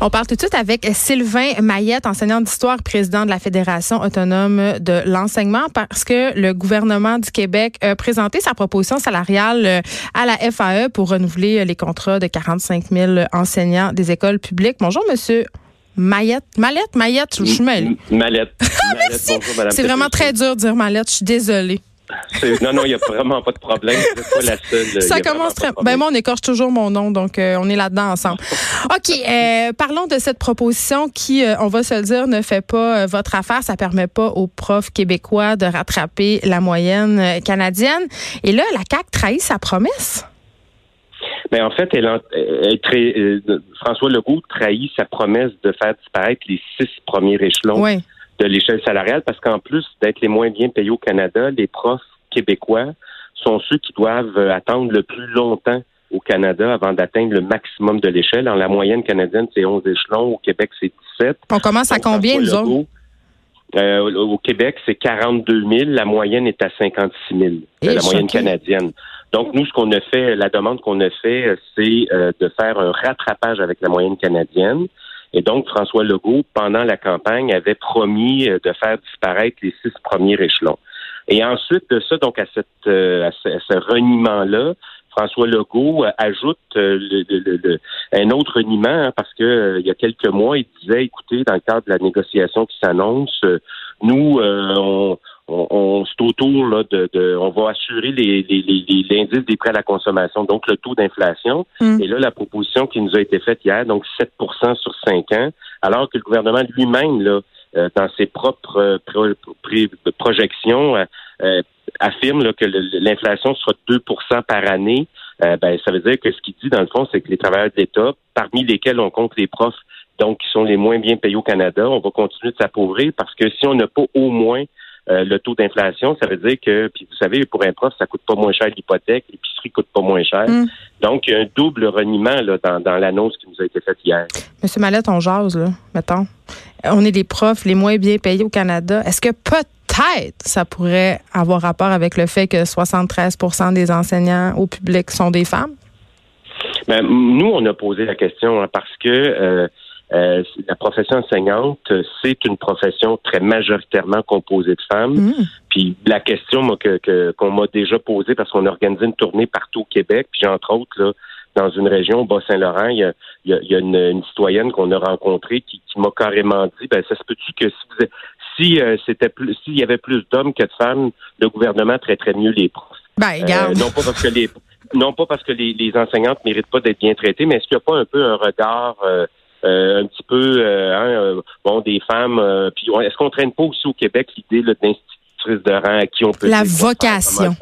On parle tout de suite avec Sylvain Mayette, enseignant d'histoire, président de la Fédération autonome de l'enseignement, parce que le gouvernement du Québec a présenté sa proposition salariale euh, à la FAE pour renouveler les contrats de 45 000 enseignants des écoles publiques. Bonjour, monsieur. Mayette, Mallette, Mayette, je suis mêlée. Mallette. C'est vraiment très dur de dire Mallette, je suis désolée. Non, non, il n'y a vraiment pas de problème. pas la seule. Ça commence très. Ben moi, on écorche toujours mon nom, donc euh, on est là-dedans ensemble. OK. Euh, parlons de cette proposition qui, euh, on va se le dire, ne fait pas votre affaire. Ça permet pas aux profs québécois de rattraper la moyenne canadienne. Et là, la CAC trahit sa promesse. Mais ben, en fait, elle, François Legault trahit sa promesse de faire disparaître les six premiers échelons. Oui de l'échelle salariale parce qu'en plus d'être les moins bien payés au Canada, les profs québécois sont ceux qui doivent euh, attendre le plus longtemps au Canada avant d'atteindre le maximum de l'échelle. En la moyenne canadienne, c'est 11 échelons. Au Québec, c'est 17. On commence à combien, nous autres? Euh, au Québec, c'est 42 000. La moyenne est à 56 000. C'est la moyenne canadienne. Donc, nous, ce qu'on a fait, la demande qu'on a fait, c'est euh, de faire un rattrapage avec la moyenne canadienne. Et donc, François Legault, pendant la campagne, avait promis euh, de faire disparaître les six premiers échelons. Et ensuite de ça, donc à, cette, euh, à ce, reniement-là, François Legault euh, ajoute un autre reniement hein, parce que il y a quelques mois, il disait, écoutez, dans le cadre de la négociation qui s'annonce, nous, on, on, c'est autour là, de, de, on va assurer les, les, les, l'indice des prêts à la consommation, donc le taux d'inflation. Mm. Et là, la proposition qui nous a été faite hier, donc 7% sur 5 ans, alors que le gouvernement lui-même, là, euh, dans ses propres projections, euh, euh, affirme là, que l'inflation sera 2% par année. ben, ça veut dire que ce qu'il dit, dans le fond, c'est que les travailleurs de l'État, parmi lesquels on compte les profs, donc qui sont les moins bien payés au Canada, on va continuer de s'appauvrir parce que si on n'a pas au moins euh, le taux d'inflation, ça veut dire que, puis vous savez, pour un prof, ça coûte pas moins cher l'hypothèque, l'épicerie coûte pas moins cher. Mm. Donc, il y a un double reniement là, dans, l'annonce qui nous a été faite hier. Monsieur Mallette, on jase, là, mettons. On est des profs les moins bien payés au Canada. Est-ce que peut-être ça pourrait avoir rapport avec le fait que 73% des enseignants au public sont des femmes? Ben, nous, on a posé la question hein, parce que euh, euh, la profession enseignante, c'est une profession très majoritairement composée de femmes. Mm. Puis la question que, qu'on m'a déjà posée, parce qu'on a organisé une tournée partout au Québec, puis entre autres, là, dans une région, Bas-Saint-Laurent, il y a, il y a, une, citoyenne qu'on a rencontrée qui, m'a carrément dit, ben ça se peut-tu que si, si euh, c'était plus, s'il y avait plus d'hommes que de femmes, le gouvernement traiterait mieux les profs. Ben, euh, non pas parce que les non pas parce que les, les enseignantes méritent pas d'être bien traitées, mais est-ce qu'il n'y a pas un peu un regard euh, euh, un petit peu euh, hein, euh, bon des femmes. puis est-ce qu'on traîne pas aussi au Québec l'idée d'institutrice de rang à qui on peut la vocation.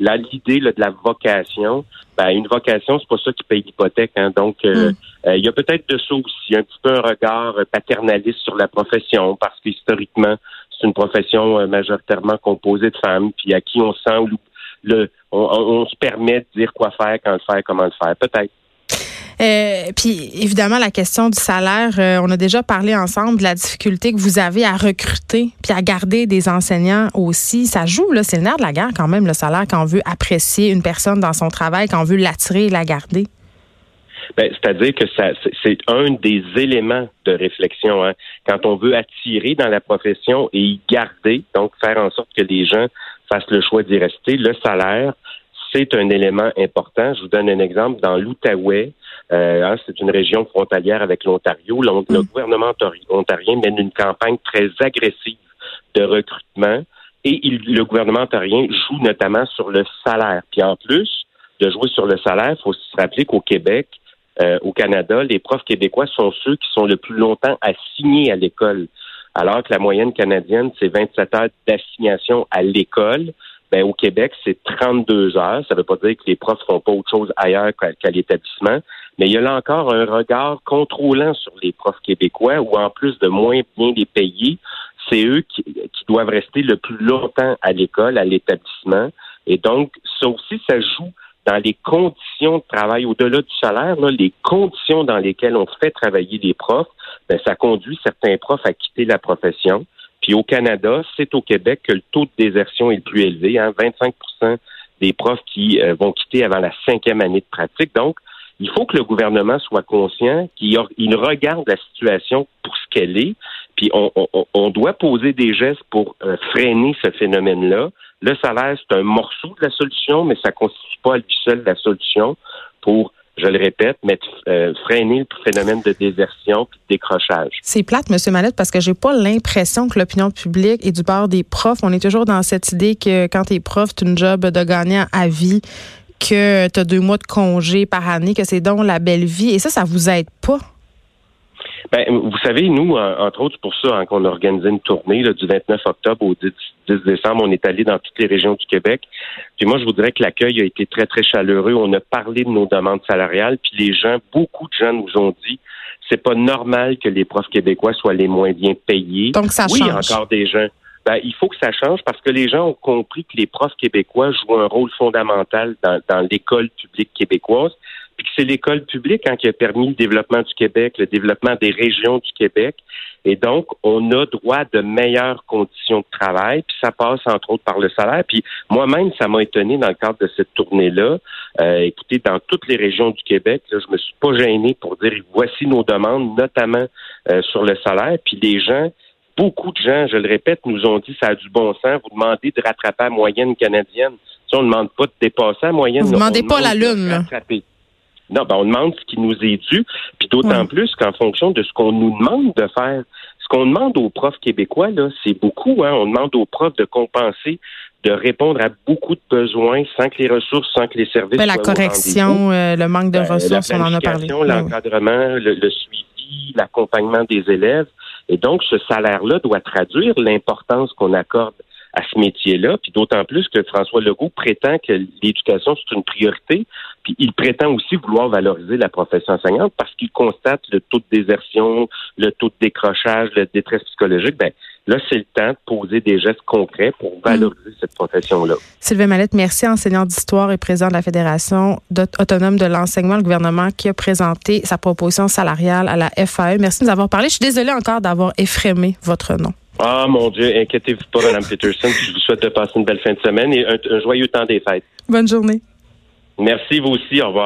Là, l'idée de la vocation, ben, une vocation, c'est pas ça qui paye l'hypothèque. Hein, donc, hmm. il y a peut-être de ça aussi, un petit peu un regard paternaliste sur la profession, parce qu'historiquement, c'est une profession majoritairement composée de femmes, puis à qui on sent le, on se permet de dire quoi faire, quand le faire, comment le faire. Peut-être. Euh, puis évidemment, la question du salaire, euh, on a déjà parlé ensemble de la difficulté que vous avez à recruter puis à garder des enseignants aussi. Ça joue, là, c'est le nerf de la guerre quand même, le salaire, quand on veut apprécier une personne dans son travail, quand on veut l'attirer et la garder. Ben, c'est-à-dire que ça, c'est un des éléments de réflexion. Hein. Quand on veut attirer dans la profession et y garder, donc faire en sorte que les gens fassent le choix d'y rester, le salaire, c'est un élément important. Je vous donne un exemple. Dans l'Outaouais, hein, c'est une région frontalière avec l'Ontario. Le, mm. gouvernement ontarien mène une campagne très agressive de recrutement et le gouvernement ontarien joue notamment sur le salaire. Puis en plus de jouer sur le salaire, il faut se rappeler qu'au Québec, euh, au Canada, les profs québécois sont ceux qui sont le plus longtemps assignés à l'école. Alors que la moyenne canadienne, c'est 27 heures d'assignation à l'école. Ben, au Québec, c'est 32 heures. Ça ne veut pas dire que les profs font pas autre chose ailleurs qu'à l'établissement. Mais il y a là encore un regard contrôlant sur les profs québécois où, en plus de moins bien les payer, c'est eux qui, doivent rester le plus longtemps à l'école, à l'établissement. Et donc, ça aussi, ça joue dans les conditions de travail au-delà du salaire, les conditions dans lesquelles on fait travailler les profs, ben, ça conduit certains profs à quitter la profession. Puis au Canada, c'est au Québec que le taux de désertion est le plus élevé, hein, 25% des profs qui euh, vont quitter avant la cinquième année de pratique. Donc, il faut que le gouvernement soit conscient qu'il regarde la situation pour ce qu'elle est, puis on, doit poser des gestes pour euh, freiner ce phénomène-là. Le salaire, c'est un morceau de la solution, mais ça ne constitue pas à lui seul la solution pour je le répète, mettre, euh, freiner le phénomène de désertion et de décrochage. C'est plate, M. Mallette, parce que j'ai pas l'impression que l'opinion publique et du bord des profs, on est toujours dans cette idée que quand tu es prof, c'est une job de gagnant à vie, que tu as deux mois de congé par année, que c'est donc la belle vie. Et ça, ça vous aide pas? Ben, vous savez, nous, entre autres, pour ça hein, qu'on a organisé une tournée du 29 octobre au 10, décembre. On est allé dans toutes les régions du Québec. Puis moi, je vous dirais que l'accueil a été très, très chaleureux. On a parlé de nos demandes salariales. Puis les gens, beaucoup de gens nous ont dit c'est pas normal que les profs québécois soient les moins bien payés. Donc ça oui, change. Oui, encore des gens. Ben, il faut que ça change parce que les gens ont compris que les profs québécois jouent un rôle fondamental dans, dans l'école publique québécoise puis que c'est l'école publique hein, qui a permis le développement du Québec, le développement des régions du Québec. Et donc, on a droit de meilleures conditions de travail, puis ça passe entre autres par le salaire. Puis moi-même, ça m'a étonné dans le cadre de cette tournée-là. Euh, écoutez, dans toutes les régions du Québec, là, je me suis pas gêné pour dire voici nos demandes, notamment euh, sur le salaire. Puis les gens beaucoup de gens, je le répète, nous ont dit ça a du bon sens. Vous demandez de rattraper la moyenne canadienne. Si on ne demande pas de dépasser la moyenne. Vous ne demandez pas la lune. Non, ben on demande ce qui nous est dû, puis d'autant plus qu'en fonction de ce qu'on nous demande de faire, ce qu'on demande aux profs québécois, là, c'est beaucoup. Hein, on demande aux profs de compenser, de répondre à beaucoup de besoins sans que les ressources, sans que les services. Ben, la correction, euh, le manque de ben, ressources, on en a parlé. Ben l'encadrement, le, suivi, l'accompagnement des élèves. Et donc, ce salaire-là doit traduire l'importance qu'on accorde à ce métier-là, puis d'autant plus que François Legault prétend que l'éducation, c'est une priorité, puis il prétend aussi vouloir valoriser la profession enseignante parce qu'il constate le taux de désertion, le taux de décrochage, la détresse psychologique. Ben, là, c'est le temps de poser des gestes concrets pour valoriser cette profession-là. Sylvain Mallette, merci, enseignant d'histoire et président de la Fédération autonome de l'enseignement, le gouvernement qui a présenté sa proposition salariale à la FAE. Merci de nous avoir parlé. Je suis désolée encore d'avoir effrémé votre nom. Ah, mon Dieu, inquiétez-vous pas, Mme Peterson. Je vous souhaite de passer une belle fin de semaine et un, un joyeux temps des fêtes. Bonne journée. Merci, vous aussi. Au revoir.